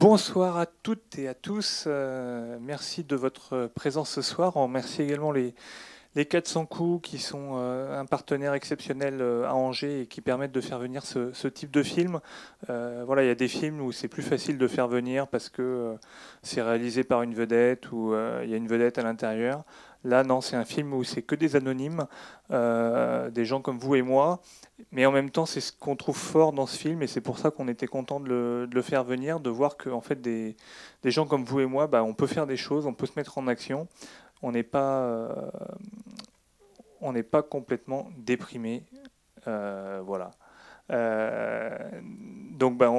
Bonsoir à toutes et à tous. Euh, merci de votre présence ce soir. On remercie également les, les 400 coups qui sont euh, un partenaire exceptionnel euh, à Angers et qui permettent de faire venir ce, type de film. voilà, il y a des films où c'est plus facile de faire venir parce que c'est réalisé par une vedette ou il y a une vedette à l'intérieur. Là, non, c'est un film où c'est que des anonymes, des gens comme vous et moi, mais en même temps, c'est ce qu'on trouve fort dans ce film, et c'est pour ça qu'on était content de le, faire venir, de voir que fait, des, gens comme vous et moi, bah, on peut faire des choses, on peut se mettre en action. On n'est pas, euh, complètement déprimé, euh, voilà. Euh, donc, ben,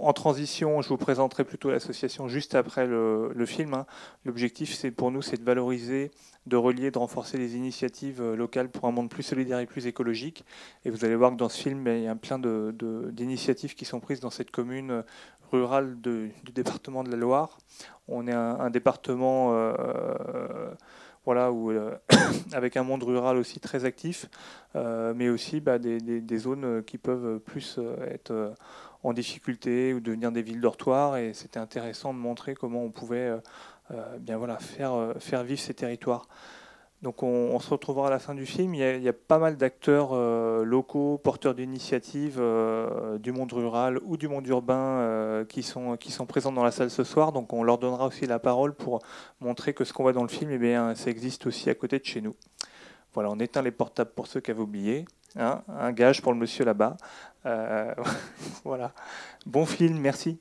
en transition, je vous présenterai plutôt l'association juste après le, film. Hein. L'objectif, c'est pour nous, c'est de valoriser, de relier, de renforcer les initiatives euh, locales pour un monde plus solidaire et plus écologique. Et vous allez voir que dans ce film, ben, il y a plein d'initiatives qui sont prises dans cette commune rurale du département de la Loire. On est un, département euh, euh, avec un monde rural aussi très actif, euh, mais aussi bah, des, zones qui peuvent plus euh, être en difficulté ou devenir des villes dortoirs. Et c'était intéressant de montrer comment on pouvait bien voilà, faire, faire vivre ces territoires. Donc on, se retrouvera à la fin du film. Il y a, pas mal d'acteurs euh, locaux, porteurs d'initiatives euh, du monde rural ou du monde urbain euh, qui, sont, présents dans la salle ce soir. Donc on leur donnera aussi la parole pour montrer que ce qu'on voit dans le film, eh bien, ça existe aussi à côté de chez nous. Voilà, on éteint les portables pour ceux qui avaient oublié. Hein, un gage pour le monsieur là-bas. voilà. Bon film, merci.